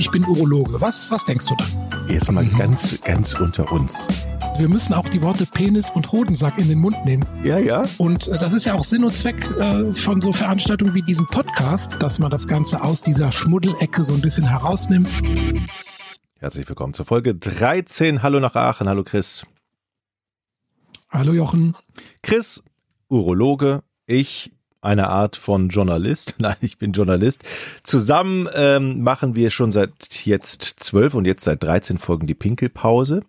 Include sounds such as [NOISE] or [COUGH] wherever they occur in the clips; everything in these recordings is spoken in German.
ich bin Urologe. Was, was denkst du dann? Jetzt mal mhm. ganz, ganz unter uns. Wir müssen auch die Worte Penis und Hodensack in den Mund nehmen. Ja, ja. Und äh, das ist ja auch Sinn und Zweck äh, von so Veranstaltungen wie diesem Podcast, dass man das Ganze aus dieser Schmuddelecke so ein bisschen herausnimmt. Herzlich willkommen zur Folge 13. Hallo nach Aachen. Hallo Chris. Hallo Jochen. Chris, Urologe. Ich eine Art von Journalist. [LAUGHS] Nein, ich bin Journalist. Zusammen ähm, machen wir schon seit jetzt zwölf und jetzt seit 13 Folgen die Pinkelpause.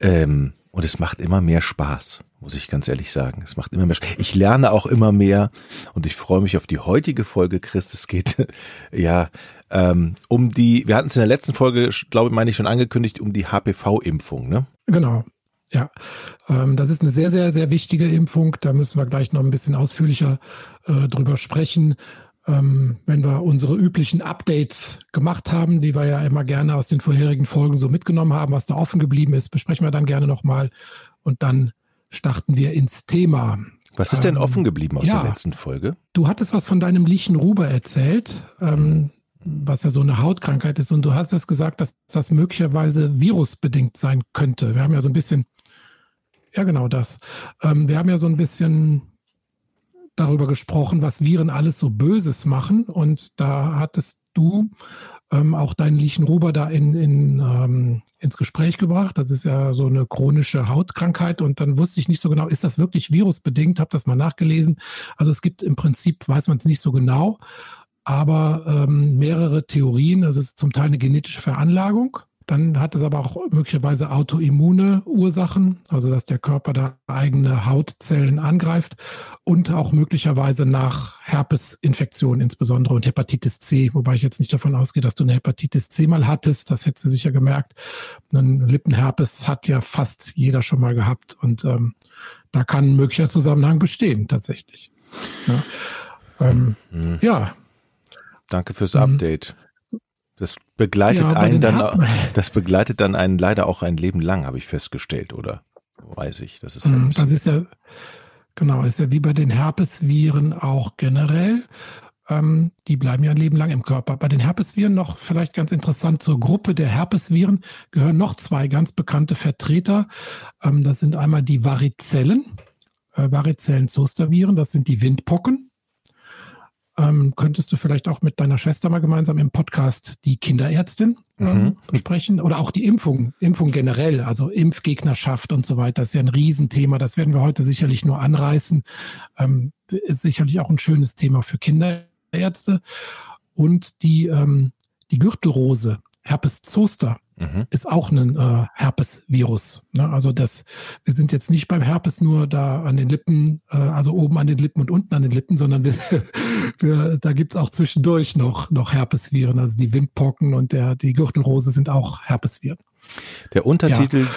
Ähm, und es macht immer mehr Spaß, muss ich ganz ehrlich sagen. Es macht immer mehr Spaß. Ich lerne auch immer mehr und ich freue mich auf die heutige Folge, Chris. Es geht [LAUGHS] ja ähm, um die, wir hatten es in der letzten Folge, glaube ich, meine ich schon angekündigt, um die HPV-Impfung, ne? Genau. Ja, ähm, das ist eine sehr, sehr, sehr wichtige Impfung. Da müssen wir gleich noch ein bisschen ausführlicher äh, drüber sprechen. Ähm, wenn wir unsere üblichen Updates gemacht haben, die wir ja immer gerne aus den vorherigen Folgen so mitgenommen haben, was da offen geblieben ist, besprechen wir dann gerne nochmal und dann starten wir ins Thema. Was ist denn ähm, offen geblieben aus ja, der letzten Folge? Du hattest was von deinem Lichenruber erzählt, ähm, was ja so eine Hautkrankheit ist. Und du hast es gesagt, dass das möglicherweise virusbedingt sein könnte. Wir haben ja so ein bisschen ja, genau das. Ähm, wir haben ja so ein bisschen darüber gesprochen, was Viren alles so Böses machen. Und da hattest du ähm, auch deinen Lichenruber da in, in, ähm, ins Gespräch gebracht. Das ist ja so eine chronische Hautkrankheit. Und dann wusste ich nicht so genau, ist das wirklich virusbedingt? Habe das mal nachgelesen. Also es gibt im Prinzip, weiß man es nicht so genau, aber ähm, mehrere Theorien. Also es ist zum Teil eine genetische Veranlagung. Dann hat es aber auch möglicherweise autoimmune Ursachen, also dass der Körper da eigene Hautzellen angreift und auch möglicherweise nach Herpesinfektionen insbesondere und Hepatitis C, wobei ich jetzt nicht davon ausgehe, dass du eine Hepatitis C mal hattest, das hättest du sicher gemerkt. Ein Lippenherpes hat ja fast jeder schon mal gehabt und ähm, da kann ein möglicher Zusammenhang bestehen tatsächlich. Ja. Ähm, mhm. ja. Danke fürs Update. Das begleitet ja, einen dann, Happen. [LAUGHS] das begleitet dann einen leider auch ein Leben lang, habe ich festgestellt, oder weiß ich. Das ist, ja mm, das ist ja, genau, ist ja wie bei den Herpesviren auch generell. Ähm, die bleiben ja ein Leben lang im Körper. Bei den Herpesviren noch vielleicht ganz interessant zur Gruppe der Herpesviren gehören noch zwei ganz bekannte Vertreter. Ähm, das sind einmal die Varizellen, äh, Varizellen-Zosterviren, das sind die Windpocken ähm, könntest du vielleicht auch mit deiner Schwester mal gemeinsam im Podcast die Kinderärztin ähm, mhm. besprechen oder auch die Impfung, Impfung generell, also Impfgegnerschaft und so weiter, das ist ja ein Riesenthema. Das werden wir heute sicherlich nur anreißen. Ähm, ist sicherlich auch ein schönes Thema für Kinderärzte. Und die, ähm, die Gürtelrose, Herpes zoster, mhm. ist auch ein äh, Herpesvirus. Ne? Also das, wir sind jetzt nicht beim Herpes nur da an den Lippen, äh, also oben an den Lippen und unten an den Lippen, sondern wir, [LAUGHS] wir, da gibt's auch zwischendurch noch, noch Herpesviren. Also die Windpocken und der, die Gürtelrose sind auch Herpesviren. Der Untertitel ja.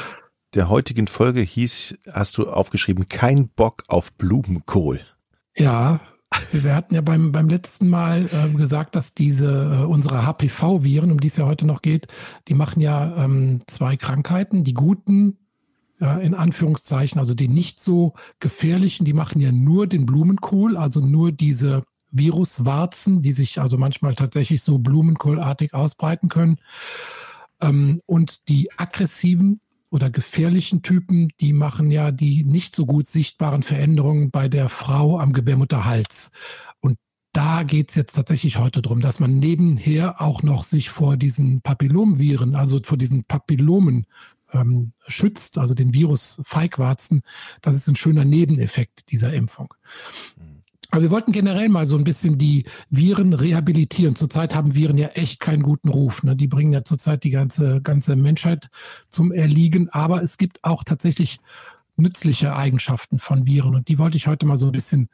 der heutigen Folge hieß, hast du aufgeschrieben, kein Bock auf Blumenkohl. Ja, wir hatten ja beim, beim letzten Mal äh, gesagt, dass diese äh, unsere HPV-Viren, um die es ja heute noch geht, die machen ja ähm, zwei Krankheiten. Die guten, ja, in Anführungszeichen, also die nicht so gefährlichen, die machen ja nur den Blumenkohl, also nur diese Viruswarzen, die sich also manchmal tatsächlich so blumenkohlartig ausbreiten können. Ähm, und die aggressiven oder gefährlichen Typen, die machen ja die nicht so gut sichtbaren Veränderungen bei der Frau am Gebärmutterhals. Und da geht's jetzt tatsächlich heute drum, dass man nebenher auch noch sich vor diesen Papillomviren, also vor diesen Papillomen ähm, schützt, also den Virus Feigwarzen. Das ist ein schöner Nebeneffekt dieser Impfung. Aber wir wollten generell mal so ein bisschen die Viren rehabilitieren. Zurzeit haben Viren ja echt keinen guten Ruf. Ne? Die bringen ja zurzeit die ganze, ganze Menschheit zum Erliegen. Aber es gibt auch tatsächlich nützliche Eigenschaften von Viren. Und die wollte ich heute mal so ein bisschen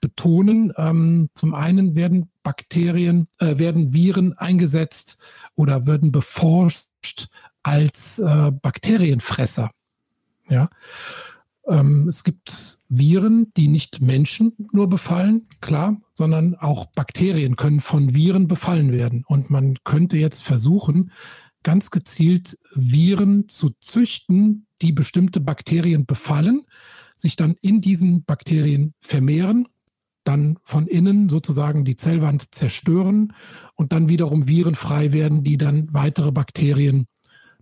betonen. Ähm, zum einen werden Bakterien, äh, werden Viren eingesetzt oder werden beforscht als äh, Bakterienfresser. Ja. Ähm, es gibt Viren, die nicht Menschen nur befallen, klar, sondern auch Bakterien können von Viren befallen werden. Und man könnte jetzt versuchen, ganz gezielt Viren zu züchten, die bestimmte Bakterien befallen, sich dann in diesen Bakterien vermehren, dann von innen sozusagen die Zellwand zerstören und dann wiederum Viren frei werden, die dann weitere Bakterien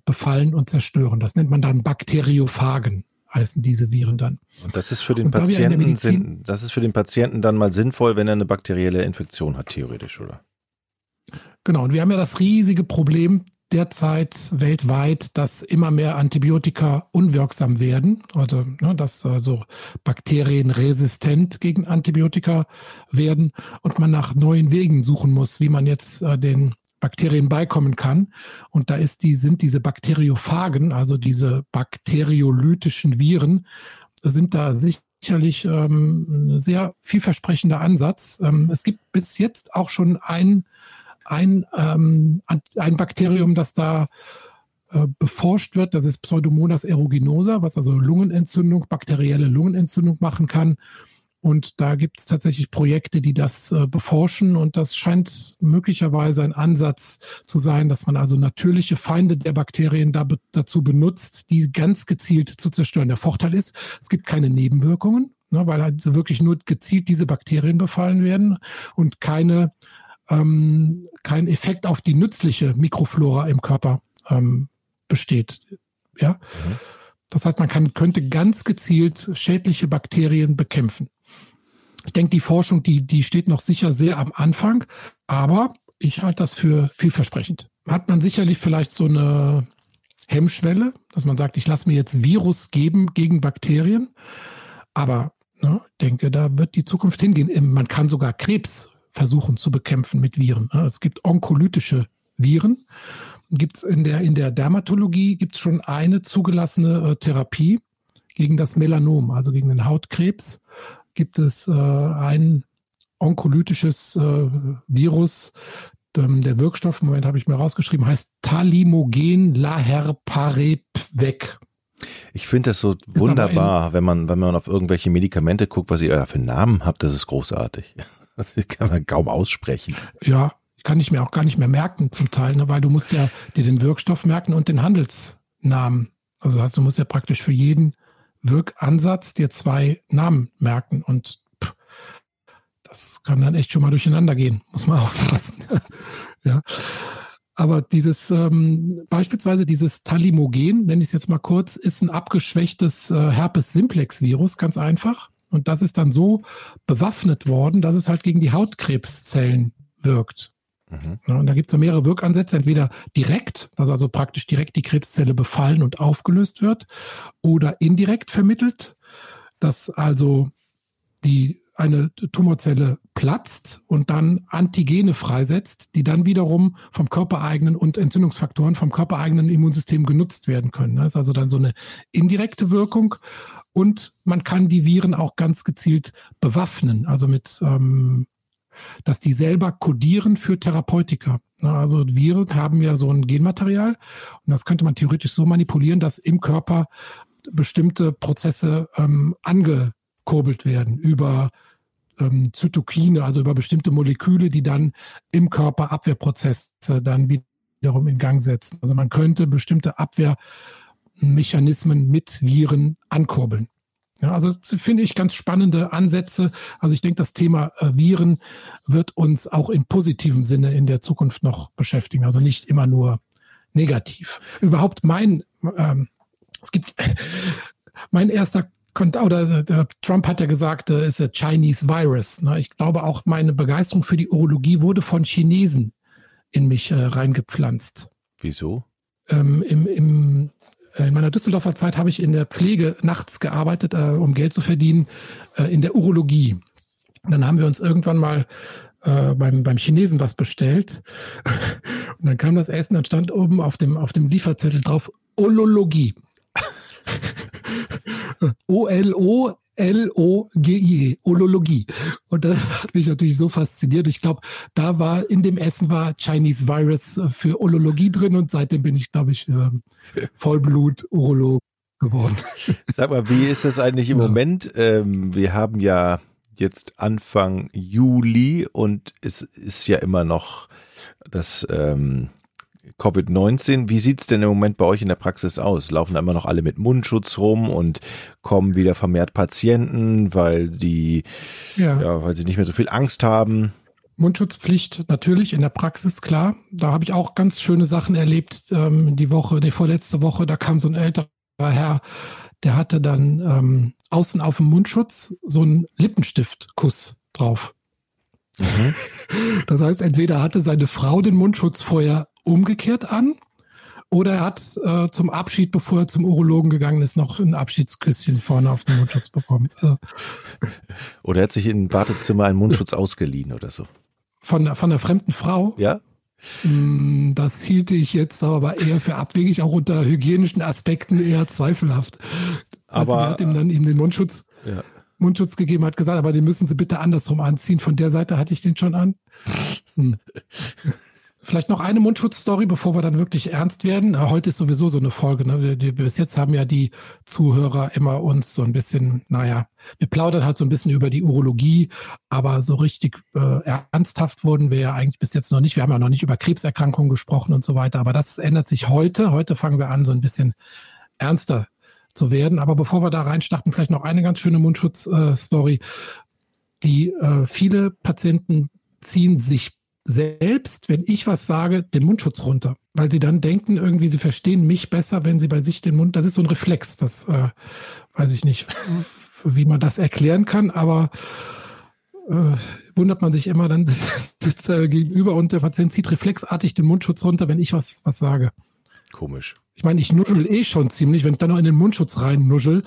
befallen und zerstören. Das nennt man dann Bakteriophagen heißen diese Viren dann. Und das ist für den Patienten Medizin, das ist für den Patienten dann mal sinnvoll, wenn er eine bakterielle Infektion hat, theoretisch, oder? Genau, und wir haben ja das riesige Problem derzeit weltweit, dass immer mehr Antibiotika unwirksam werden, also ne, dass also Bakterien resistent gegen Antibiotika werden und man nach neuen Wegen suchen muss, wie man jetzt äh, den Bakterien beikommen kann. Und da ist die, sind diese Bakteriophagen, also diese bakteriolytischen Viren, sind da sicherlich ähm, ein sehr vielversprechender Ansatz. Ähm, es gibt bis jetzt auch schon ein ein, ähm, ein Bakterium, das da äh, beforscht wird. Das ist Pseudomonas aeruginosa, was also Lungenentzündung, bakterielle Lungenentzündung machen kann. Und da gibt es tatsächlich Projekte, die das äh, beforschen. Und das scheint möglicherweise ein Ansatz zu sein, dass man also natürliche Feinde der Bakterien da, dazu benutzt, die ganz gezielt zu zerstören. Der Vorteil ist, es gibt keine Nebenwirkungen, ne, weil also wirklich nur gezielt diese Bakterien befallen werden und keine ähm, kein Effekt auf die nützliche Mikroflora im Körper ähm, besteht. Ja. Mhm. Das heißt, man kann, könnte ganz gezielt schädliche Bakterien bekämpfen. Ich denke, die Forschung, die, die steht noch sicher sehr am Anfang, aber ich halte das für vielversprechend. Hat man sicherlich vielleicht so eine Hemmschwelle, dass man sagt, ich lasse mir jetzt Virus geben gegen Bakterien, aber ne, denke, da wird die Zukunft hingehen. Man kann sogar Krebs versuchen zu bekämpfen mit Viren. Es gibt onkolytische Viren. Gibt's in der, in der Dermatologie gibt es schon eine zugelassene äh, Therapie gegen das Melanom, also gegen den Hautkrebs. Gibt es äh, ein onkolytisches äh, Virus, ähm, der Wirkstoff, Moment habe ich mir rausgeschrieben, heißt Talimogen Laherparepvec. Ich finde das so wunderbar, wenn man, wenn man auf irgendwelche Medikamente guckt, was ihr für Namen habt, das ist großartig. [LAUGHS] Das kann man kaum aussprechen. Ja, kann ich mir auch gar nicht mehr merken zum Teil, ne, weil du musst ja dir den Wirkstoff merken und den Handelsnamen. Also heißt, du musst ja praktisch für jeden Wirkansatz dir zwei Namen merken und das kann dann echt schon mal durcheinander gehen. Muss man [LAUGHS] aufpassen. ja. Aber dieses ähm, beispielsweise dieses Talimogen, nenne ich es jetzt mal kurz, ist ein abgeschwächtes äh, Herpes-Simplex-Virus, ganz einfach. Und das ist dann so bewaffnet worden, dass es halt gegen die Hautkrebszellen wirkt. Mhm. Und da gibt es mehrere Wirkansätze, entweder direkt, dass also praktisch direkt die Krebszelle befallen und aufgelöst wird, oder indirekt vermittelt, dass also die eine Tumorzelle platzt und dann Antigene freisetzt, die dann wiederum vom körpereigenen und Entzündungsfaktoren vom körpereigenen Immunsystem genutzt werden können. Das ist also dann so eine indirekte Wirkung. Und man kann die Viren auch ganz gezielt bewaffnen, also mit, ähm, dass die selber kodieren für Therapeutika. Also Viren haben ja so ein Genmaterial und das könnte man theoretisch so manipulieren, dass im Körper bestimmte Prozesse ähm, angekurbelt werden über ähm, Zytokine, also über bestimmte Moleküle, die dann im Körper Abwehrprozesse dann wiederum in Gang setzen. Also man könnte bestimmte Abwehr Mechanismen mit Viren ankurbeln. Ja, also finde ich ganz spannende Ansätze. Also ich denke, das Thema äh, Viren wird uns auch im positiven Sinne in der Zukunft noch beschäftigen. Also nicht immer nur negativ. Überhaupt mein, ähm, es gibt [LAUGHS] mein erster Kontakt, oder äh, Trump hat ja gesagt, es ist a Chinese Virus. Ne? Ich glaube auch meine Begeisterung für die Urologie wurde von Chinesen in mich äh, reingepflanzt. Wieso? Ähm, im, im in meiner Düsseldorfer Zeit habe ich in der Pflege nachts gearbeitet, äh, um Geld zu verdienen, äh, in der Urologie. Dann haben wir uns irgendwann mal äh, beim, beim Chinesen was bestellt. [LAUGHS] Und dann kam das Essen, dann stand oben auf dem, auf dem Lieferzettel drauf Olologie. O-L-O [LAUGHS] L-O-G-I-E, Olologie. Und das hat mich natürlich so fasziniert. Ich glaube, da war in dem Essen war Chinese Virus für Olologie drin und seitdem bin ich, glaube ich, ähm, [LAUGHS] Vollblut-Urolog geworden. Sag mal, wie ist das eigentlich im ja. Moment? Ähm, wir haben ja jetzt Anfang Juli und es ist ja immer noch das ähm, Covid-19. Wie sieht's denn im Moment bei euch in der Praxis aus? Laufen da immer noch alle mit Mundschutz rum und kommen wieder vermehrt Patienten, weil die, ja, ja weil sie nicht mehr so viel Angst haben? Mundschutzpflicht natürlich in der Praxis, klar. Da habe ich auch ganz schöne Sachen erlebt. Ähm, die Woche, die vorletzte Woche, da kam so ein älterer Herr, der hatte dann ähm, außen auf dem Mundschutz so einen Lippenstiftkuss drauf. Mhm. Das heißt, entweder hatte seine Frau den Mundschutz vorher umgekehrt an oder er hat äh, zum Abschied, bevor er zum Urologen gegangen ist, noch ein Abschiedsküsschen vorne auf den Mundschutz bekommen. Also, [LAUGHS] oder er hat sich im Wartezimmer einen Mundschutz ausgeliehen oder so. Von, von einer fremden Frau? Ja. Hm, das hielte ich jetzt aber eher für abwegig, auch unter hygienischen Aspekten eher zweifelhaft. Aber also die hat ihm dann eben den Mundschutz, ja. Mundschutz gegeben, hat gesagt, aber den müssen Sie bitte andersrum anziehen. Von der Seite hatte ich den schon an. Hm. Vielleicht noch eine Mundschutzstory, bevor wir dann wirklich ernst werden. Heute ist sowieso so eine Folge. Ne? Bis jetzt haben ja die Zuhörer immer uns so ein bisschen, naja, wir plaudern halt so ein bisschen über die Urologie, aber so richtig äh, ernsthaft wurden wir ja eigentlich bis jetzt noch nicht. Wir haben ja noch nicht über Krebserkrankungen gesprochen und so weiter, aber das ändert sich heute. Heute fangen wir an, so ein bisschen ernster zu werden. Aber bevor wir da reinstarten, vielleicht noch eine ganz schöne Mundschutzstory. Die äh, viele Patienten ziehen sich selbst, wenn ich was sage, den Mundschutz runter, weil sie dann denken, irgendwie, sie verstehen mich besser, wenn sie bei sich den Mund, das ist so ein Reflex, das äh, weiß ich nicht, [LAUGHS] wie man das erklären kann, aber äh, wundert man sich immer, dann [LAUGHS] sitzt er gegenüber und der Patient zieht reflexartig den Mundschutz runter, wenn ich was, was sage. Komisch. Ich meine, ich nuschel eh schon ziemlich, wenn ich dann noch in den Mundschutz rein nuschel,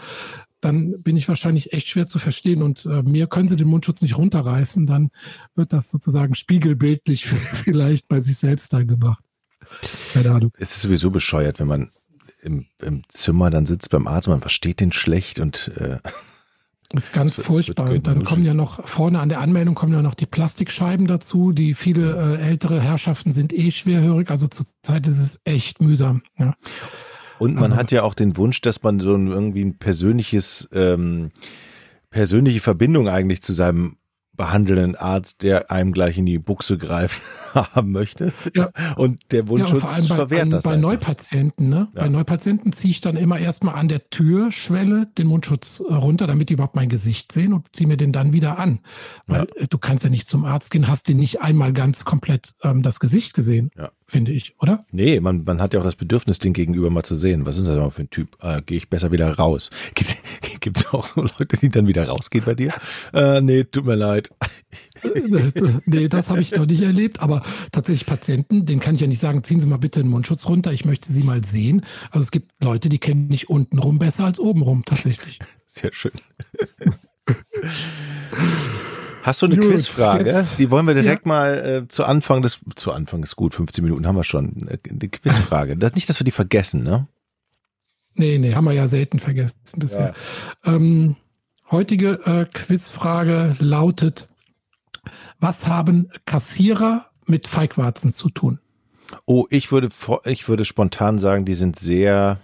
dann bin ich wahrscheinlich echt schwer zu verstehen. Und äh, mir können sie den Mundschutz nicht runterreißen, dann wird das sozusagen spiegelbildlich [LAUGHS] vielleicht bei sich selbst dann gemacht. Keine Ahnung. Es ist sowieso bescheuert, wenn man im, im Zimmer dann sitzt beim Arzt, man versteht den schlecht und äh, ist ganz das, furchtbar. Und dann kommen ja noch vorne an der Anmeldung kommen ja noch die Plastikscheiben dazu. Die viele äh, ältere Herrschaften sind eh schwerhörig. Also zurzeit ist es echt mühsam. Ja. Und man also, hat ja auch den Wunsch, dass man so ein, irgendwie ein persönliches, ähm, persönliche Verbindung eigentlich zu seinem behandelnden Arzt, der einem gleich in die Buchse greift, [LAUGHS] haben möchte. Ja. Und der Wundschutz ja, vor allem bei, verwehrt an, das. Bei einfach. Neupatienten, ne? Ja. Bei Neupatienten ziehe ich dann immer erstmal an der Türschwelle den Mundschutz äh, runter, damit die überhaupt mein Gesicht sehen und ziehe mir den dann wieder an. Weil ja. Äh, du kannst ja nicht zum Arzt gehen, hast den nicht einmal ganz komplett ähm, das Gesicht gesehen, ja. Finde ich, oder? Nee, man, man hat ja auch das Bedürfnis, den Gegenüber mal zu sehen. Was ist das mal für ein Typ? Äh, Gehe ich besser wieder raus? [LAUGHS] Gibt es auch so Leute, die dann wieder rausgehen bei dir? Äh, nee, tut mir leid. nee, das habe ich noch nicht erlebt, aber tatsächlich Patienten, denen kann ich ja nicht sagen, ziehen Sie mal bitte den Mundschutz runter, ich möchte Sie mal sehen. Also es gibt Leute, die kennen nicht untenrum besser als obenrum, tatsächlich. Sehr schön. Hast du eine Gut, Quizfrage? Jetzt, Die wollen wir direkt ja. mal äh, zu Anfang des, zu Anfang ist gut, 15 Minuten haben wir schon. Eine Quizfrage. Das, nicht, dass wir die vergessen, ne? Nee, nee, haben wir ja selten vergessen bisher. Ja. Ähm, heutige äh, Quizfrage lautet, was haben Kassierer mit Feigwarzen zu tun? Oh, ich würde, ich würde spontan sagen, die sind sehr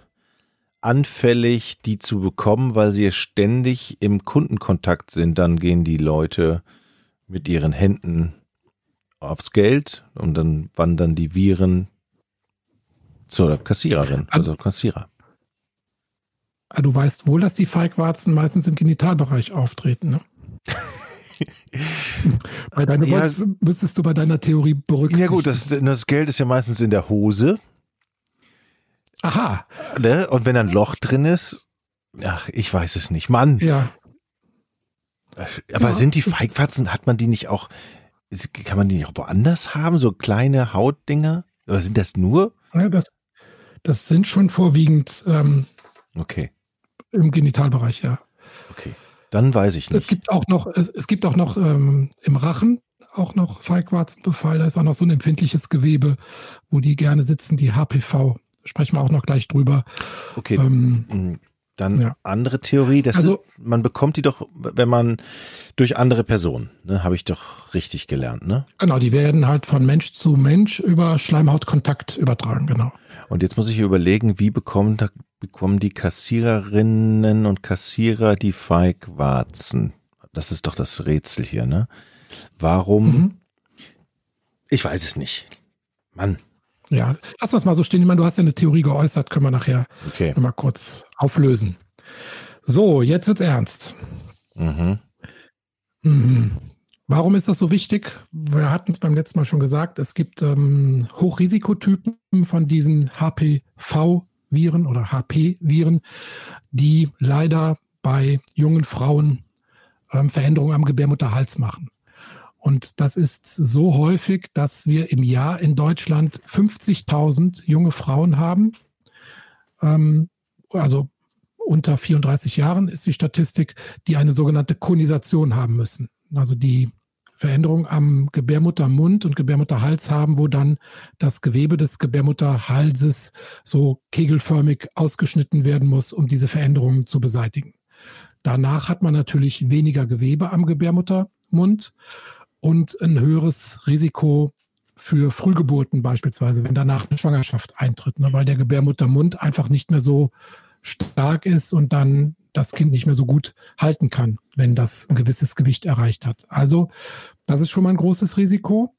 anfällig, die zu bekommen, weil sie ständig im Kundenkontakt sind. Dann gehen die Leute mit ihren Händen aufs Geld und dann wandern die Viren zur Kassiererin, also Kassierer. Ah, du weißt wohl, dass die Feigwarzen meistens im Genitalbereich auftreten, ne? [LAUGHS] bei deiner, ja, müsstest du bei deiner Theorie berücksichtigen. Ja gut, das, das Geld ist ja meistens in der Hose. Aha. Ne? Und wenn ein Loch drin ist, ach, ich weiß es nicht. Mann. Ja. Aber ja, sind die Feigwarzen, hat man die nicht auch, kann man die nicht auch woanders haben? So kleine Hautdinger? Oder sind das nur? Ja, das, das sind schon vorwiegend ähm, okay. im Genitalbereich, ja. Okay. Dann weiß ich nicht. Es gibt auch noch, es, es gibt auch noch ähm, im Rachen auch noch Feigwarzenbefall. Da ist auch noch so ein empfindliches Gewebe, wo die gerne sitzen, die HPV. Sprechen wir auch noch gleich drüber. Okay. Ähm, dann ja. andere Theorie, dass also, man bekommt die doch, wenn man durch andere Personen, ne, habe ich doch richtig gelernt, ne? Genau, die werden halt von Mensch zu Mensch über Schleimhautkontakt übertragen, genau. Und jetzt muss ich überlegen, wie bekommen, bekommen die Kassiererinnen und Kassierer die Feigwarzen? Das ist doch das Rätsel hier, ne? Warum? Mhm. Ich weiß es nicht. Mann. Ja, lass uns mal so stehen. Ich meine, du hast ja eine Theorie geäußert, können wir nachher okay. mal kurz auflösen. So, jetzt wird's ernst. Mhm. Mhm. Warum ist das so wichtig? Wir hatten es beim letzten Mal schon gesagt, es gibt ähm, Hochrisikotypen von diesen HPV-Viren oder HP-Viren, die leider bei jungen Frauen ähm, Veränderungen am Gebärmutterhals machen. Und das ist so häufig, dass wir im Jahr in Deutschland 50.000 junge Frauen haben. Ähm, also unter 34 Jahren ist die Statistik, die eine sogenannte Konisation haben müssen. Also die Veränderung am Gebärmuttermund und Gebärmutterhals haben, wo dann das Gewebe des Gebärmutterhalses so kegelförmig ausgeschnitten werden muss, um diese Veränderungen zu beseitigen. Danach hat man natürlich weniger Gewebe am Gebärmuttermund und ein höheres Risiko für Frühgeburten beispielsweise, wenn danach eine Schwangerschaft eintritt, ne, weil der Gebärmuttermund einfach nicht mehr so stark ist und dann das Kind nicht mehr so gut halten kann, wenn das ein gewisses Gewicht erreicht hat. Also das ist schon mal ein großes Risiko.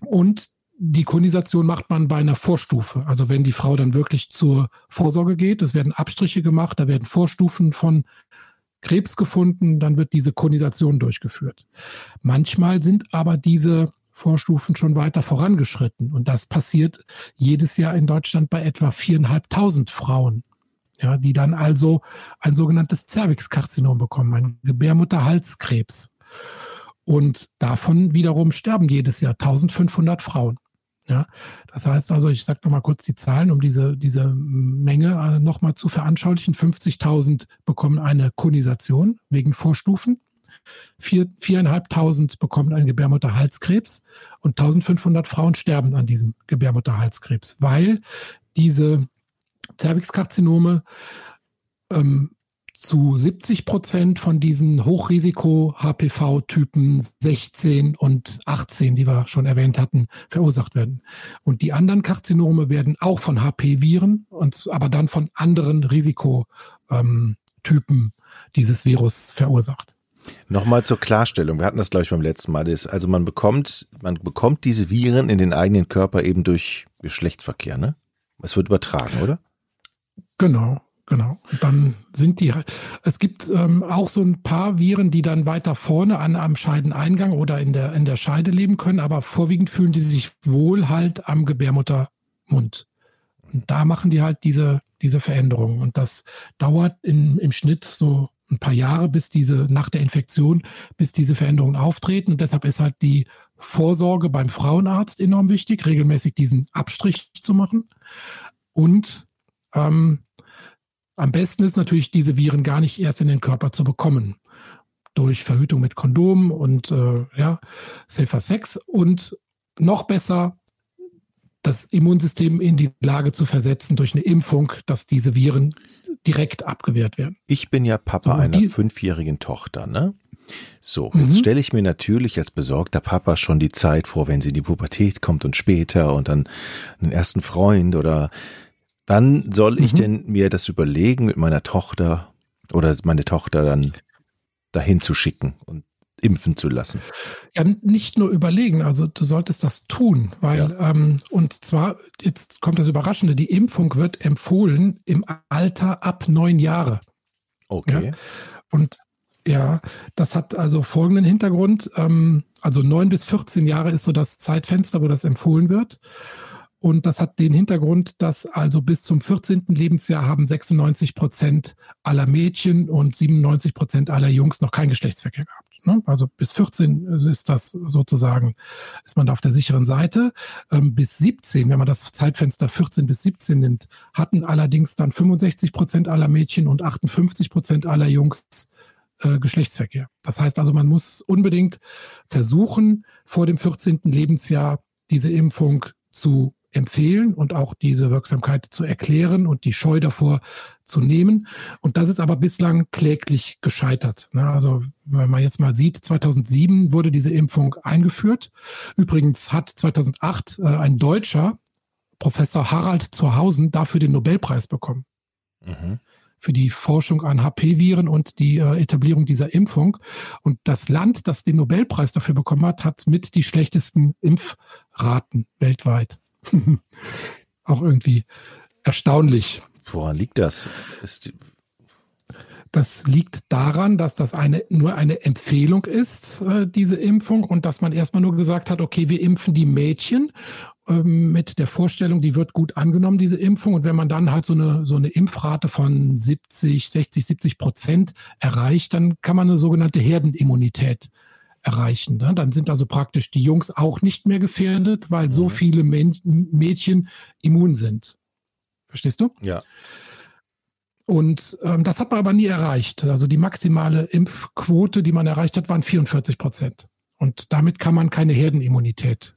Und die Konisation macht man bei einer Vorstufe. Also wenn die Frau dann wirklich zur Vorsorge geht, es werden Abstriche gemacht, da werden Vorstufen von Krebs gefunden, dann wird diese Konisation durchgeführt. Manchmal sind aber diese Vorstufen schon weiter vorangeschritten. Und das passiert jedes Jahr in Deutschland bei etwa viereinhalbtausend Frauen. Ja, die dann also ein sogenanntes Cervixkarzinom bekommen, ein Gebärmutterhalskrebs. Und davon wiederum sterben jedes Jahr 1500 Frauen. Ja, das heißt also, ich sage nochmal kurz die Zahlen, um diese, diese Menge äh, nochmal zu veranschaulichen. 50.000 bekommen eine Konisation wegen Vorstufen. 4.500 bekommen einen Gebärmutterhalskrebs und 1.500 Frauen sterben an diesem Gebärmutterhalskrebs, weil diese Cervixkarzinome ähm, zu 70 Prozent von diesen Hochrisiko-HPV-Typen 16 und 18, die wir schon erwähnt hatten, verursacht werden. Und die anderen Karzinome werden auch von HP-Viren, und aber dann von anderen Risikotypen ähm, dieses Virus verursacht. Nochmal zur Klarstellung. Wir hatten das, glaube ich, beim letzten Mal. also man bekommt, man bekommt diese Viren in den eigenen Körper eben durch Geschlechtsverkehr, ne? Es wird übertragen, oder? Genau. Genau. Und dann sind die, es gibt ähm, auch so ein paar Viren, die dann weiter vorne an am Scheideneingang oder in der, in der Scheide leben können, aber vorwiegend fühlen die sich wohl halt am Gebärmuttermund. Und da machen die halt diese, diese Veränderungen. Und das dauert in, im Schnitt so ein paar Jahre, bis diese, nach der Infektion, bis diese Veränderungen auftreten. Und deshalb ist halt die Vorsorge beim Frauenarzt enorm wichtig, regelmäßig diesen Abstrich zu machen. Und ähm, am besten ist natürlich, diese Viren gar nicht erst in den Körper zu bekommen. Durch Verhütung mit Kondom und äh, ja, safer Sex. Und noch besser, das Immunsystem in die Lage zu versetzen durch eine Impfung, dass diese Viren direkt abgewehrt werden. Ich bin ja Papa so, einer fünfjährigen Tochter, ne? So, jetzt mhm. stelle ich mir natürlich als besorgter Papa schon die Zeit vor, wenn sie in die Pubertät kommt und später und dann einen ersten Freund oder Wann soll ich mhm. denn mir das überlegen, mit meiner Tochter oder meine Tochter dann dahin zu schicken und impfen zu lassen? Ja, nicht nur überlegen, also du solltest das tun, weil, ja. ähm, und zwar, jetzt kommt das Überraschende, die Impfung wird empfohlen im Alter ab neun Jahre. Okay. Ja? Und ja, das hat also folgenden Hintergrund. Ähm, also neun bis 14 Jahre ist so das Zeitfenster, wo das empfohlen wird. Und das hat den Hintergrund, dass also bis zum 14. Lebensjahr haben 96 Prozent aller Mädchen und 97 Prozent aller Jungs noch keinen Geschlechtsverkehr gehabt. Ne? Also bis 14 ist das sozusagen, ist man da auf der sicheren Seite. Ähm, bis 17, wenn man das Zeitfenster 14 bis 17 nimmt, hatten allerdings dann 65 Prozent aller Mädchen und 58 Prozent aller Jungs äh, Geschlechtsverkehr. Das heißt also, man muss unbedingt versuchen, vor dem 14. Lebensjahr diese Impfung zu empfehlen und auch diese Wirksamkeit zu erklären und die Scheu davor zu nehmen. Und das ist aber bislang kläglich gescheitert. Also wenn man jetzt mal sieht, 2007 wurde diese Impfung eingeführt. Übrigens hat 2008 äh, ein Deutscher, Professor Harald Zurhausen, dafür den Nobelpreis bekommen. Mhm für die Forschung an HP-Viren und die äh, Etablierung dieser Impfung. Und das Land, das den Nobelpreis dafür bekommen hat, hat mit die schlechtesten Impfraten weltweit. [LAUGHS] Auch irgendwie erstaunlich. Woran liegt das? Das liegt daran, dass das eine, nur eine Empfehlung ist, äh, diese Impfung, und dass man erstmal nur gesagt hat, okay, wir impfen die Mädchen ähm, mit der Vorstellung, die wird gut angenommen, diese Impfung. Und wenn man dann halt so eine, so eine Impfrate von 70, 60, 70 Prozent erreicht, dann kann man eine sogenannte Herdenimmunität erreichen. Ne? Dann sind also praktisch die Jungs auch nicht mehr gefährdet, weil so mhm. viele Mädchen immun sind. Verstehst du? Ja. Und ähm, das hat man aber nie erreicht. Also die maximale Impfquote, die man erreicht hat, waren 44 Prozent. Und damit kann man keine Herdenimmunität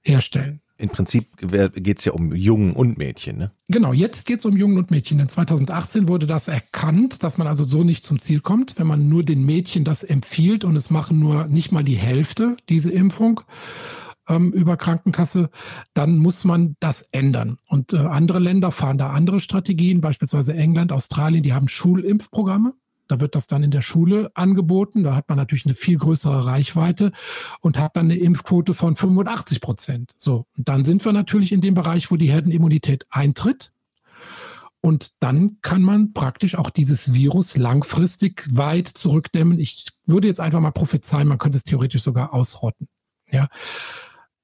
herstellen. Im Prinzip geht es ja um Jungen und Mädchen, ne? Genau, jetzt geht es um Jungen und Mädchen. Denn 2018 wurde das erkannt, dass man also so nicht zum Ziel kommt, wenn man nur den Mädchen das empfiehlt und es machen nur nicht mal die Hälfte diese Impfung ähm, über Krankenkasse, dann muss man das ändern. Und äh, andere Länder fahren da andere Strategien, beispielsweise England, Australien, die haben Schulimpfprogramme. Da wird das dann in der Schule angeboten. Da hat man natürlich eine viel größere Reichweite und hat dann eine Impfquote von 85 Prozent. So, dann sind wir natürlich in dem Bereich, wo die Herdenimmunität eintritt. Und dann kann man praktisch auch dieses Virus langfristig weit zurückdämmen. Ich würde jetzt einfach mal prophezeien, man könnte es theoretisch sogar ausrotten. Ja.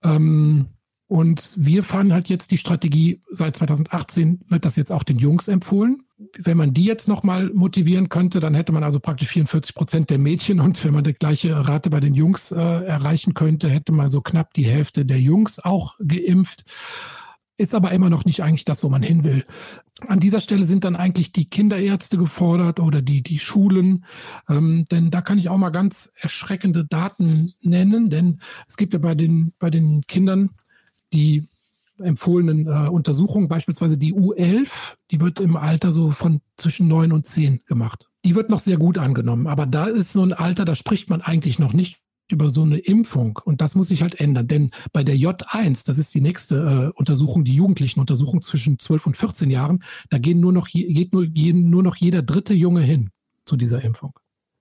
Ähm, und wir fahren halt jetzt die Strategie, seit 2018 wird das jetzt auch den Jungs empfohlen. Wenn man die jetzt nochmal motivieren könnte, dann hätte man also praktisch 44 Prozent der Mädchen und wenn man die gleiche Rate bei den Jungs äh, erreichen könnte, hätte man so knapp die Hälfte der Jungs auch geimpft. Ist aber immer noch nicht eigentlich das, wo man hin will. An dieser Stelle sind dann eigentlich die Kinderärzte gefordert oder die, die Schulen. Ähm, denn da kann ich auch mal ganz erschreckende Daten nennen, denn es gibt ja bei den, bei den Kindern die empfohlenen äh, Untersuchungen, beispielsweise die U11, die wird im Alter so von zwischen neun und zehn gemacht. Die wird noch sehr gut angenommen, aber da ist so ein Alter, da spricht man eigentlich noch nicht über so eine Impfung. Und das muss sich halt ändern. Denn bei der J1, das ist die nächste äh, Untersuchung, die jugendlichen Untersuchung zwischen 12 und 14 Jahren, da gehen nur noch, geht nur, gehen nur noch jeder dritte Junge hin zu dieser Impfung.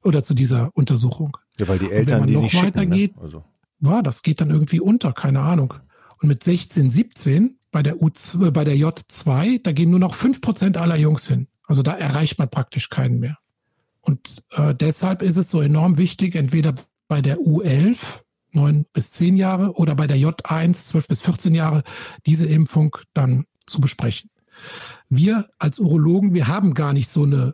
Oder zu dieser Untersuchung. Ja, weil die Eltern die noch nicht weitergeht, ne? also. ja, das geht dann irgendwie unter, keine Ahnung. Und mit 16, 17 bei der, U äh, bei der J2, da gehen nur noch 5% aller Jungs hin. Also da erreicht man praktisch keinen mehr. Und äh, deshalb ist es so enorm wichtig, entweder bei der U11 9 bis 10 Jahre oder bei der J1 12 bis 14 Jahre diese Impfung dann zu besprechen. Wir als Urologen, wir haben gar nicht so eine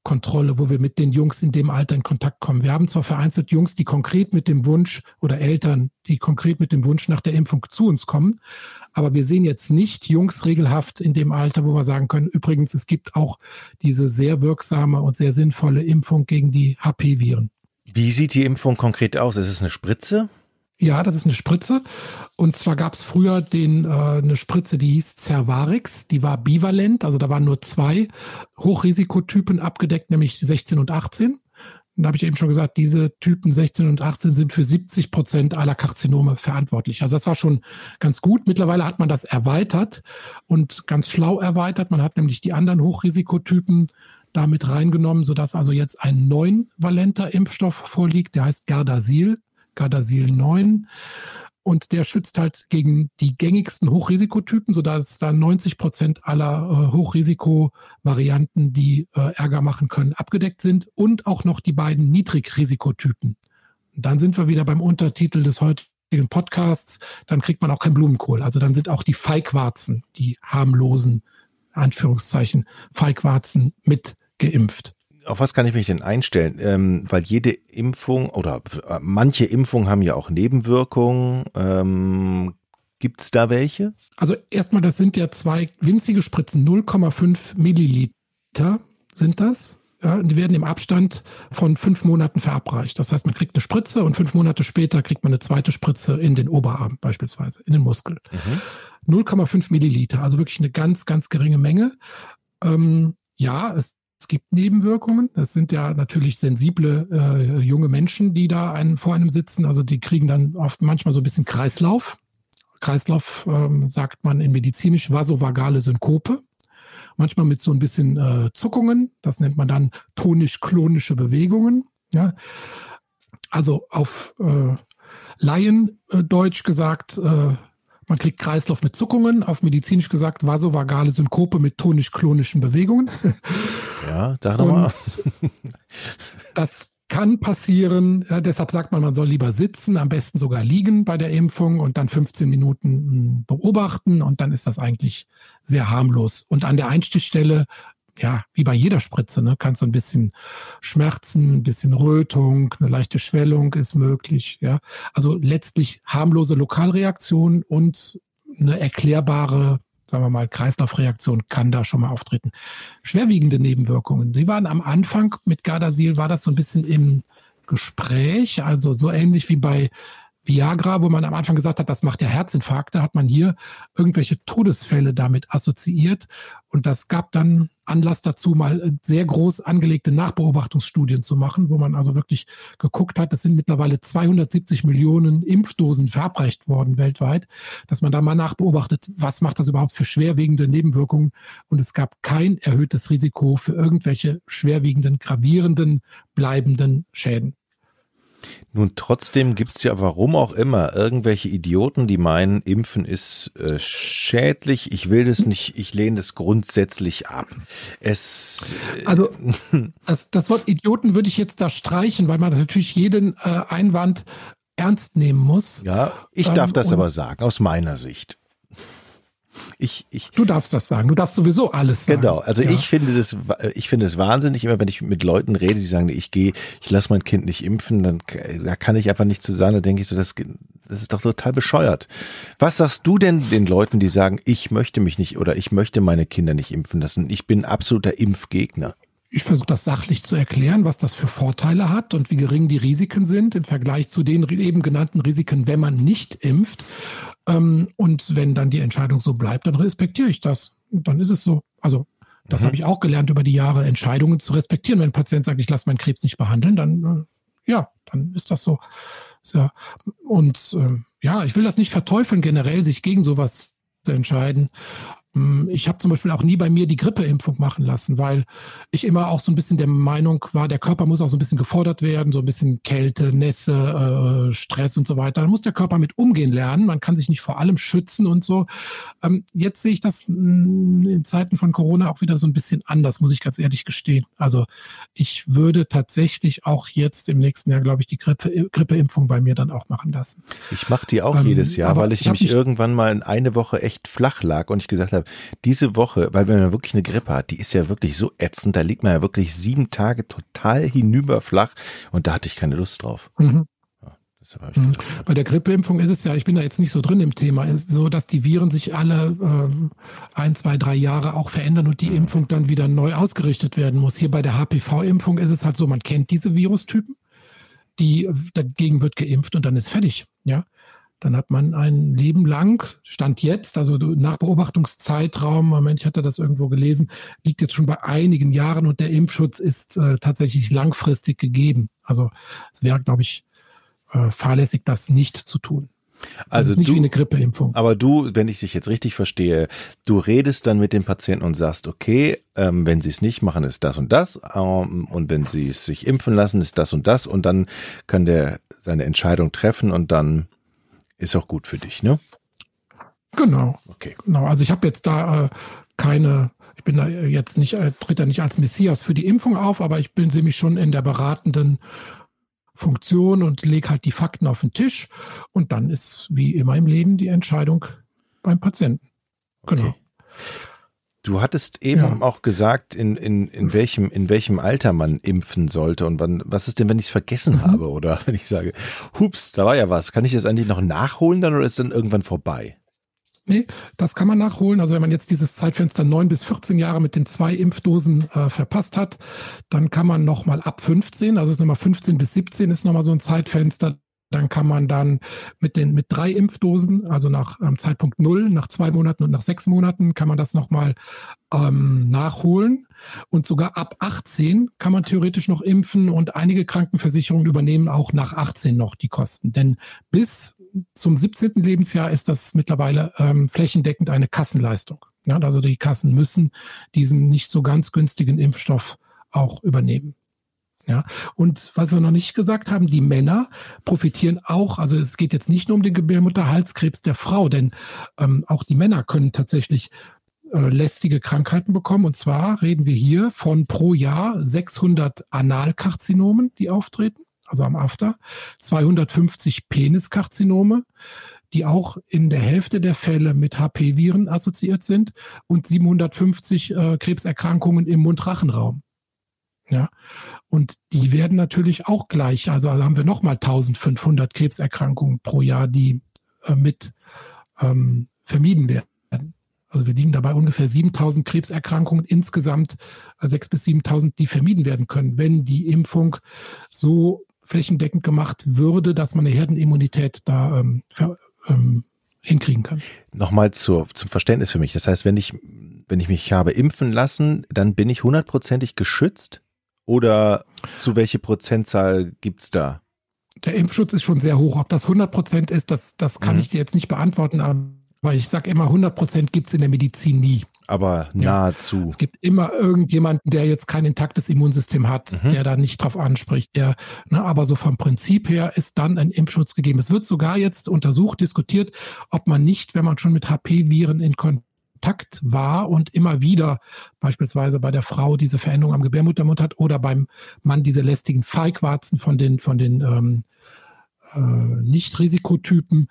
Routinekontrolle, wo wir mit den Jungs in dem Alter in Kontakt kommen. Wir haben zwar vereinzelt Jungs, die konkret mit dem Wunsch oder Eltern, die konkret mit dem Wunsch nach der Impfung zu uns kommen, aber wir sehen jetzt nicht Jungs regelhaft in dem Alter, wo wir sagen können, übrigens, es gibt auch diese sehr wirksame und sehr sinnvolle Impfung gegen die HP-Viren. Wie sieht die Impfung konkret aus? Ist es eine Spritze? Ja, das ist eine Spritze. Und zwar gab es früher den, äh, eine Spritze, die hieß Cervarix. Die war bivalent, also da waren nur zwei Hochrisikotypen abgedeckt, nämlich 16 und 18. Und da habe ich eben schon gesagt, diese Typen 16 und 18 sind für 70 Prozent aller Karzinome verantwortlich. Also das war schon ganz gut. Mittlerweile hat man das erweitert und ganz schlau erweitert. Man hat nämlich die anderen Hochrisikotypen damit reingenommen, sodass also jetzt ein neunvalenter Impfstoff vorliegt, der heißt Gardasil, Gardasil 9. Und der schützt halt gegen die gängigsten Hochrisikotypen, sodass da 90 Prozent aller äh, Hochrisikovarianten, die äh, Ärger machen können, abgedeckt sind und auch noch die beiden Niedrigrisikotypen. Dann sind wir wieder beim Untertitel des heutigen Podcasts. Dann kriegt man auch kein Blumenkohl. Also dann sind auch die Feigwarzen, die harmlosen, Anführungszeichen, Feigwarzen mit geimpft. Auf was kann ich mich denn einstellen? Ähm, weil jede Impfung oder äh, manche Impfungen haben ja auch Nebenwirkungen. Ähm, Gibt es da welche? Also erstmal, das sind ja zwei winzige Spritzen, 0,5 Milliliter sind das. Ja, die werden im Abstand von fünf Monaten verabreicht. Das heißt, man kriegt eine Spritze und fünf Monate später kriegt man eine zweite Spritze in den Oberarm beispielsweise, in den Muskel. Mhm. 0,5 Milliliter, also wirklich eine ganz, ganz geringe Menge. Ähm, ja, es es gibt Nebenwirkungen. Das sind ja natürlich sensible äh, junge Menschen, die da einen, vor einem sitzen. Also die kriegen dann oft manchmal so ein bisschen Kreislauf. Kreislauf ähm, sagt man in medizinisch vasovagale Synkope. Manchmal mit so ein bisschen äh, Zuckungen. Das nennt man dann tonisch-klonische Bewegungen. Ja. Also auf äh, Laien äh, gesagt, äh, Man kriegt Kreislauf mit Zuckungen, auf medizinisch gesagt vasovagale Synkope mit tonisch-klonischen Bewegungen. [LAUGHS] Ja, da nochmal. [LAUGHS] Das kann passieren. Ja, deshalb sagt man, man soll lieber sitzen, am besten sogar liegen bei der Impfung und dann 15 Minuten hm, beobachten und dann ist das eigentlich sehr harmlos. Und an der Einstichstelle, ja, wie bei jeder Spritze, ne, kann so ein bisschen Schmerzen, ein bisschen Rötung, eine leichte Schwellung ist möglich. Ja, also letztlich harmlose Lokalreaktion und eine erklärbare sagen wir mal, Kreislaufreaktion kann da schon mal auftreten. Schwerwiegende Nebenwirkungen, die waren am Anfang mit Gardasil, war das so ein bisschen im Gespräch, also so ähnlich wie bei Viagra, wo man am Anfang gesagt hat, das macht ja Herzinfarkte, hat man hier irgendwelche Todesfälle damit assoziiert. Und das gab dann Anlass dazu, mal äh, sehr groß angelegte Nachbeobachtungsstudien zu machen, wo man also wirklich geguckt hat, es sind mittlerweile 270 Millionen Impfdosen verabreicht worden weltweit, dass man da mal nachbeobachtet, was macht das überhaupt für schwerwiegende Nebenwirkungen. Und es gab kein erhöhtes Risiko für irgendwelche schwerwiegenden, gravierenden, bleibenden Schäden. Nun, trotzdem gibt's ja, warum auch immer, irgendwelche Idioten, die meinen, Impfen ist äh, schädlich. Ich will das nicht, ich lehne das grundsätzlich ab. Es. Äh, also, [LAUGHS] das, das Wort Idioten würde ich jetzt da streichen, weil man natürlich jeden äh, Einwand ernst nehmen muss. Ja, ich darf ähm, das aber sagen, aus meiner Sicht. Ich, ich, du darfst das sagen. Du darfst sowieso alles sagen. Genau. Also ja. ich finde das, ich finde es wahnsinnig, immer wenn ich mit Leuten rede, die sagen, ich gehe, ich lasse mein Kind nicht impfen, dann da kann ich einfach nicht zu sagen. Da denke ich so, das, das ist doch total bescheuert. Was sagst du denn den Leuten, die sagen, ich möchte mich nicht oder ich möchte meine Kinder nicht impfen lassen? Ich bin absoluter Impfgegner. Ich versuche das sachlich zu erklären, was das für Vorteile hat und wie gering die Risiken sind im Vergleich zu den eben genannten Risiken, wenn man nicht impft. Ähm, und wenn dann die Entscheidung so bleibt, dann respektiere ich das. Dann ist es so. Also das mhm. habe ich auch gelernt über die Jahre, Entscheidungen zu respektieren. Wenn ein Patient sagt, ich lasse meinen Krebs nicht behandeln, dann äh, ja, dann ist das so. Ja. Und äh, ja, ich will das nicht verteufeln, generell sich gegen sowas zu entscheiden. Hm, ich habe zum Beispiel auch nie bei mir die Grippeimpfung machen lassen, weil ich immer auch so ein bisschen der Meinung war, der Körper muss auch so ein bisschen gefordert werden, so ein bisschen Kälte, Nässe, äh, Stress und so weiter. Da muss der Körper mit umgehen lernen. Man kann sich nicht vor allem schützen und so. Ähm, jetzt sehe ich das hm, in Zeiten von Corona auch wieder so ein bisschen anders, muss ich ganz ehrlich gestehen. Also ich würde tatsächlich auch jetzt im nächsten Jahr, glaube ich, die Grippe, Grippeimpfung bei mir dann auch machen lassen. Ich mache die auch ähm, jedes Jahr, weil ich, ich nämlich irgendwann mal in eine Woche echt flach lag und ich gesagt habe, habe, diese Woche, weil wenn man wirklich eine Grippe hat, die ist ja wirklich so ätzend, da liegt man ja wirklich sieben Tage total hinüberflach und da hatte ich keine Lust drauf. Mhm. Bei der Grippeimpfung ist es ja, ich bin da jetzt nicht so drin im Thema, ist so, dass die Viren sich alle ähm, ein, zwei, drei Jahre auch verändern und die. Impfung dann wieder neu ausgerichtet werden muss. Hier bei der HPV-Impfung ist es halt so, man kennt diese Virustypen, die dagegen wird geimpft und dann ist fertig. Ja, dann hat man ein Leben lang, Stand jetzt, also nach Beobachtungszeitraum, Moment, ich hatte das irgendwo gelesen, liegt jetzt schon bei einigen Jahren und der Impfschutz ist äh, tatsächlich langfristig gegeben. Also es wäre, glaube ich, äh, fahrlässig, das nicht zu tun. Also nicht du, wie eine Grippeimpfung. Aber du, wenn ich dich jetzt richtig verstehe, du redest dann mit dem Patienten und sagst, okay, ähm, wenn sie es nicht machen, ist das und das, ähm, und wenn sie es sich impfen lassen, ist das und das, und dann kann der seine Entscheidung treffen und dann ist auch gut für dich, ne? Genau. Okay. Genau. Also ich habe jetzt da äh, keine, ich bin da jetzt nicht, äh, tritt da nicht als Messias für die Impfung auf, aber ich bin sie mich schon in der beratenden Funktion und lege halt die Fakten auf den Tisch und dann ist wie immer im Leben die Entscheidung beim Patienten. Genau. Okay. Du hattest eben ja. auch gesagt, in, in, in, welchem, in welchem Alter man impfen sollte und wann, was ist denn, wenn ich es vergessen mhm. habe oder [LAUGHS] wenn ich sage, hups, da war ja was. Kann ich das eigentlich noch nachholen dann oder ist dann irgendwann vorbei? Nee, das kann man nachholen. Also wenn man jetzt dieses Zeitfenster 9 bis 14 Jahre mit den zwei Impfdosen äh, verpasst hat, dann kann man nochmal ab 15, also ist nochmal 15 bis 17 ist nochmal so ein Zeitfenster, dann kann man dann mit den mit drei Impfdosen, also nach ähm, Zeitpunkt null, nach zwei Monaten und nach sechs Monaten, kann man das nochmal ähm, nachholen. Und sogar ab 18 kann man theoretisch noch impfen und einige Krankenversicherungen übernehmen auch nach 18 noch die Kosten. Denn bis zum 17. Lebensjahr ist das mittlerweile ähm, flächendeckend eine Kassenleistung. Ja, also die Kassen müssen diesen nicht so ganz günstigen Impfstoff auch übernehmen. Ja, und was wir noch nicht gesagt haben, die Männer profitieren auch, also es geht jetzt nicht nur um den Gebärmutterhalskrebs der Frau, denn ähm, auch die Männer können tatsächlich äh, lästige Krankheiten bekommen. Und zwar reden wir hier von pro Jahr 600 Analkarzinomen, die auftreten, also am After, 250 Peniskarzinome, die auch in der Hälfte der Fälle mit HP-Viren assoziiert sind und 750 äh, Krebserkrankungen im Mund-Rachenraum. Ja, und die werden natürlich auch gleich, also haben wir nochmal 1500 Krebserkrankungen pro Jahr, die äh, mit ähm, vermieden werden. Also wir liegen dabei ungefähr 7000 Krebserkrankungen insgesamt, äh, 6.000 bis 7000, die vermieden werden können, wenn die Impfung so flächendeckend gemacht würde, dass man eine Herdenimmunität da ähm, für, ähm, hinkriegen kann. Nochmal zur, zum Verständnis für mich. Das heißt, wenn ich, wenn ich mich habe impfen lassen, dann bin ich hundertprozentig geschützt? Oder zu welche Prozentzahl gibt's da? Der Impfschutz ist schon sehr hoch. Ob das 100 Prozent ist, das, das kann mhm. ich dir jetzt nicht beantworten. Aber ich sage immer, 100 Prozent gibt's in der Medizin nie. Aber nahezu. Ja. Es gibt immer irgendjemanden, der jetzt kein intaktes Immunsystem hat, mhm. der da nicht drauf anspricht. Der, ne, aber so vom Prinzip her ist dann ein Impfschutz gegeben. Es wird sogar jetzt untersucht, diskutiert, ob man nicht, wenn man schon mit HP-Viren in Kontakt Kontakt war und immer wieder beispielsweise bei der Frau diese Veränderung am Gebärmuttermund hat oder beim Mann diese lästigen Feigwarzen von den, von den ähm, äh, Nicht-Risikotypen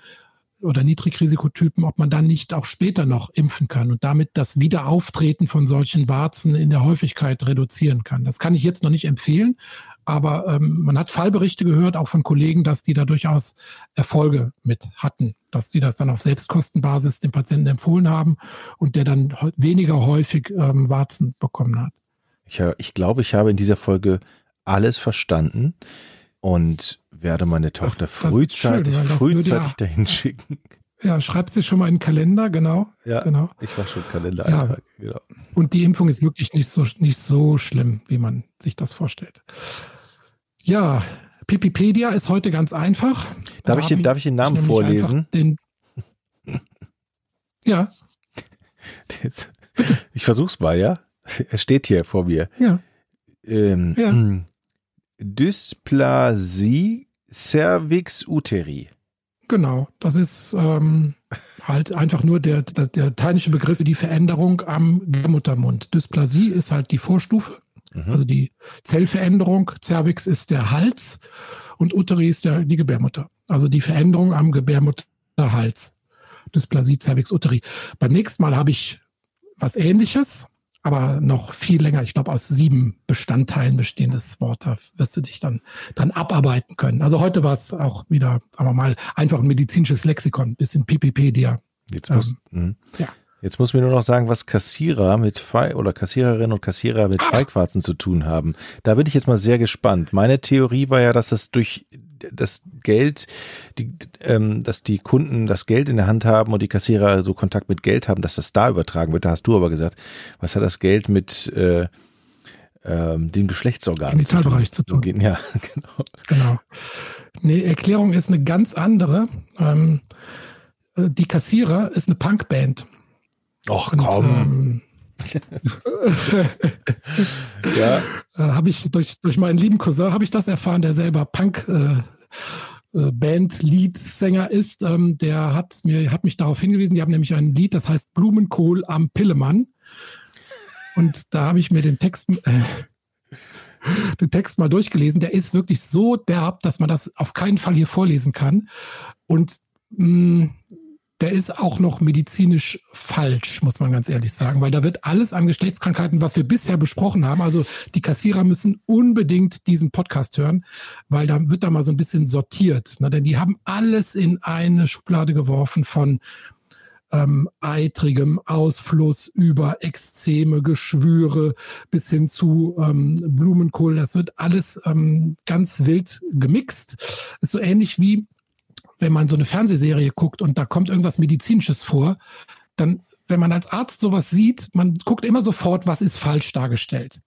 oder Niedrigrisikotypen, ob man dann nicht auch später noch impfen kann und damit das Wiederauftreten von solchen Warzen in der Häufigkeit reduzieren kann. Das kann ich jetzt noch nicht empfehlen, aber ähm, man hat Fallberichte gehört, auch von Kollegen, dass die da durchaus Erfolge mit hatten, dass die das dann auf Selbstkostenbasis dem Patienten empfohlen haben und der dann weniger häufig ähm, Warzen bekommen hat. Ich, ich glaube, ich habe in dieser Folge alles verstanden und werde meine Tochter das, frühzeitig, schön, frühzeitig dahin schicken. Ja, schreibst du schon mal in den Kalender, genau. Ja, genau. ich war schon Kalender. Ja. Genau. Und die Impfung ist wirklich nicht so, nicht so schlimm, wie man sich das vorstellt. Ja, Pipipedia ist heute ganz einfach. Darf, ich den, darf ich den Namen vorlesen? Den, [LAUGHS] ja. Ich versuch's mal, ja. Er steht hier vor mir. Ja. Ähm, ja. Dysplasie cervix uteri. Genau, das ist ähm, halt einfach nur der, der, der lateinische Begriff für die Veränderung am Muttermund. Dysplasie ist halt die Vorstufe, mhm. also die Zellveränderung. Cervix ist der Hals und Uteri ist der, die Gebärmutter. Also die Veränderung am Gebärmutterhals. Dysplasie cervix uteri. Beim nächsten Mal habe ich was ähnliches aber noch viel länger, ich glaube aus sieben Bestandteilen bestehendes Wort, da wirst du dich dann dran abarbeiten können. Also heute war es auch wieder, sagen wir mal, einfach ein medizinisches Lexikon, bisschen Pipipedia. Jetzt muss, ähm, ja. Jetzt muss mir nur noch sagen, was Kassierer mit Fe oder Kassiererinnen und Kassierer mit Feigwarzen zu tun haben. Da bin ich jetzt mal sehr gespannt. Meine Theorie war ja, dass es durch das Geld, die, ähm, dass die Kunden das Geld in der Hand haben und die Kassierer so Kontakt mit Geld haben, dass das da übertragen wird. Da hast du aber gesagt, was hat das Geld mit äh, ähm, dem Geschlechtsorgan Genitalbereich zu tun? zu tun? Ja, [LAUGHS] genau. Genau. Nee, Erklärung ist eine ganz andere. Ähm, äh, die Kassierer ist eine Punkband. Och, komm. Ja. Äh, habe ich durch, durch meinen lieben Cousin habe ich das erfahren, der selber Punk äh, äh, Band Leadsänger ist. Ähm, der hat mir hat mich darauf hingewiesen. Die haben nämlich ein Lied, das heißt Blumenkohl am Pillemann. Und da habe ich mir den Text äh, den Text mal durchgelesen. Der ist wirklich so derb, dass man das auf keinen Fall hier vorlesen kann. Und mh, mm, der ist auch noch medizinisch falsch, muss man ganz ehrlich sagen, weil da wird alles an Geschlechtskrankheiten, was wir bisher besprochen haben. Also die Kassierer müssen unbedingt diesen Podcast hören, weil da wird da mal so ein bisschen sortiert. Ne? Denn die haben alles in eine Schublade geworfen von ähm, eitrigem Ausfluss über Exzeme, Geschwüre bis hin zu ähm, Blumenkohl. Das wird alles ähm, ganz wild gemixt. Ist so ähnlich wie wenn man so eine Fernsehserie guckt und da kommt irgendwas Medizinisches vor, dann, wenn man als Arzt sowas sieht, man guckt immer sofort, was ist falsch dargestellt.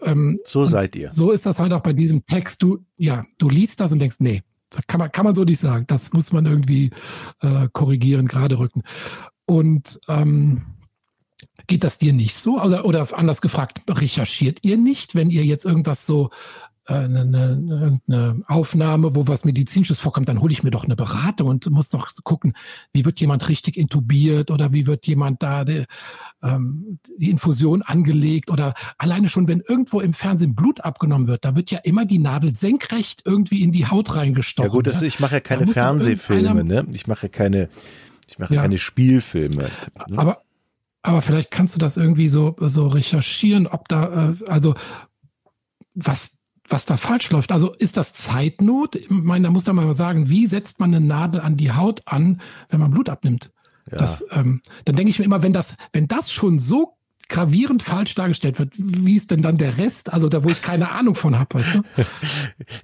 Ähm, so seid ihr. So ist das halt auch bei diesem Text. Du, ja, du liest das und denkst, nee, kann man, kann man so nicht sagen. Das muss man irgendwie äh, korrigieren, gerade rücken. Und ähm, geht das dir nicht so? Oder, oder anders gefragt, recherchiert ihr nicht, wenn ihr jetzt irgendwas so eine, eine, eine Aufnahme, wo was Medizinisches vorkommt, dann hole ich mir doch eine Beratung und muss doch gucken, wie wird jemand richtig intubiert oder wie wird jemand da die, ähm, die Infusion angelegt oder alleine schon, wenn irgendwo im Fernsehen Blut abgenommen wird, da wird ja immer die Nadel senkrecht irgendwie in die Haut reingestochen. Ja gut, das, ich mache ja keine Fernsehfilme, ne? Ich mache ja keine, ich mache ja. keine Spielfilme. Ne? Aber aber vielleicht kannst du das irgendwie so, so recherchieren, ob da, äh, also was, was da falsch läuft. Also ist das Zeitnot? Ich meine, da muss man mal sagen, wie setzt man eine Nadel an die Haut an, wenn man Blut abnimmt? Ja. Das, ähm, dann denke ich mir immer, wenn das, wenn das schon so gravierend falsch dargestellt wird, wie ist denn dann der Rest? Also da, wo ich keine Ahnung von habe, weißt du? [LAUGHS]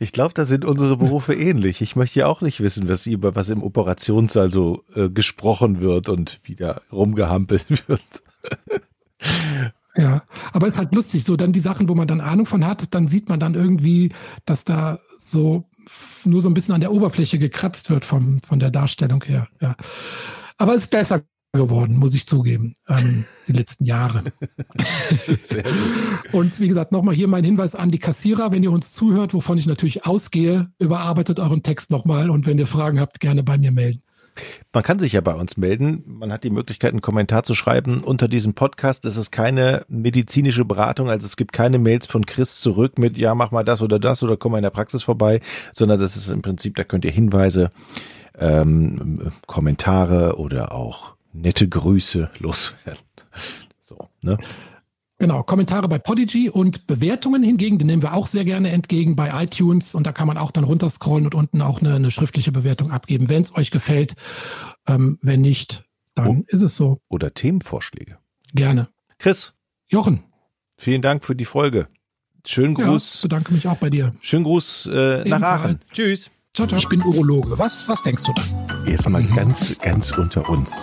Ich glaube, da sind unsere Berufe ähnlich. Ich möchte ja auch nicht wissen, was über was im Operationssaal so äh, gesprochen wird und wieder rumgehampelt [LAUGHS] wird. Ja, aber ist halt lustig, so dann die Sachen, wo man dann Ahnung von hat, dann sieht man dann irgendwie, dass da so nur so ein bisschen an der Oberfläche gekratzt wird vom, von der Darstellung her. Ja. Aber es ist besser geworden, muss ich zugeben, ähm, die letzten Jahre. [LAUGHS] Und wie gesagt, nochmal hier mein Hinweis an die Kassierer, wenn ihr uns zuhört, wovon ich natürlich ausgehe, überarbeitet euren Text nochmal und wenn ihr Fragen habt, gerne bei mir melden. Man kann sich ja bei uns melden. Man hat die Möglichkeit, einen Kommentar zu schreiben unter diesem Podcast. Es ist keine medizinische Beratung, also es gibt keine Mails von Chris zurück mit, ja, mach mal das oder das oder komm mal in der Praxis vorbei, sondern das ist im Prinzip, da könnt ihr Hinweise, ähm, Kommentare oder auch nette Grüße loswerden. So, ne? Genau, Kommentare bei Podigy und Bewertungen hingegen, die nehmen wir auch sehr gerne entgegen bei iTunes und da kann man auch dann runterscrollen und unten auch eine, eine schriftliche Bewertung abgeben, wenn es euch gefällt. Ähm, wenn nicht, dann oh. ist es so. Oder Themenvorschläge. Gerne. Chris. Jochen. Vielen Dank für die Folge. Schönen Gruß. Ja, bedanke mich auch bei dir. Schönen Gruß äh, nach Aachen. Tschüss. Ciao, ciao. Ich bin Urologe. Was, was denkst du da? Jetzt mal mhm. ganz, ganz unter uns.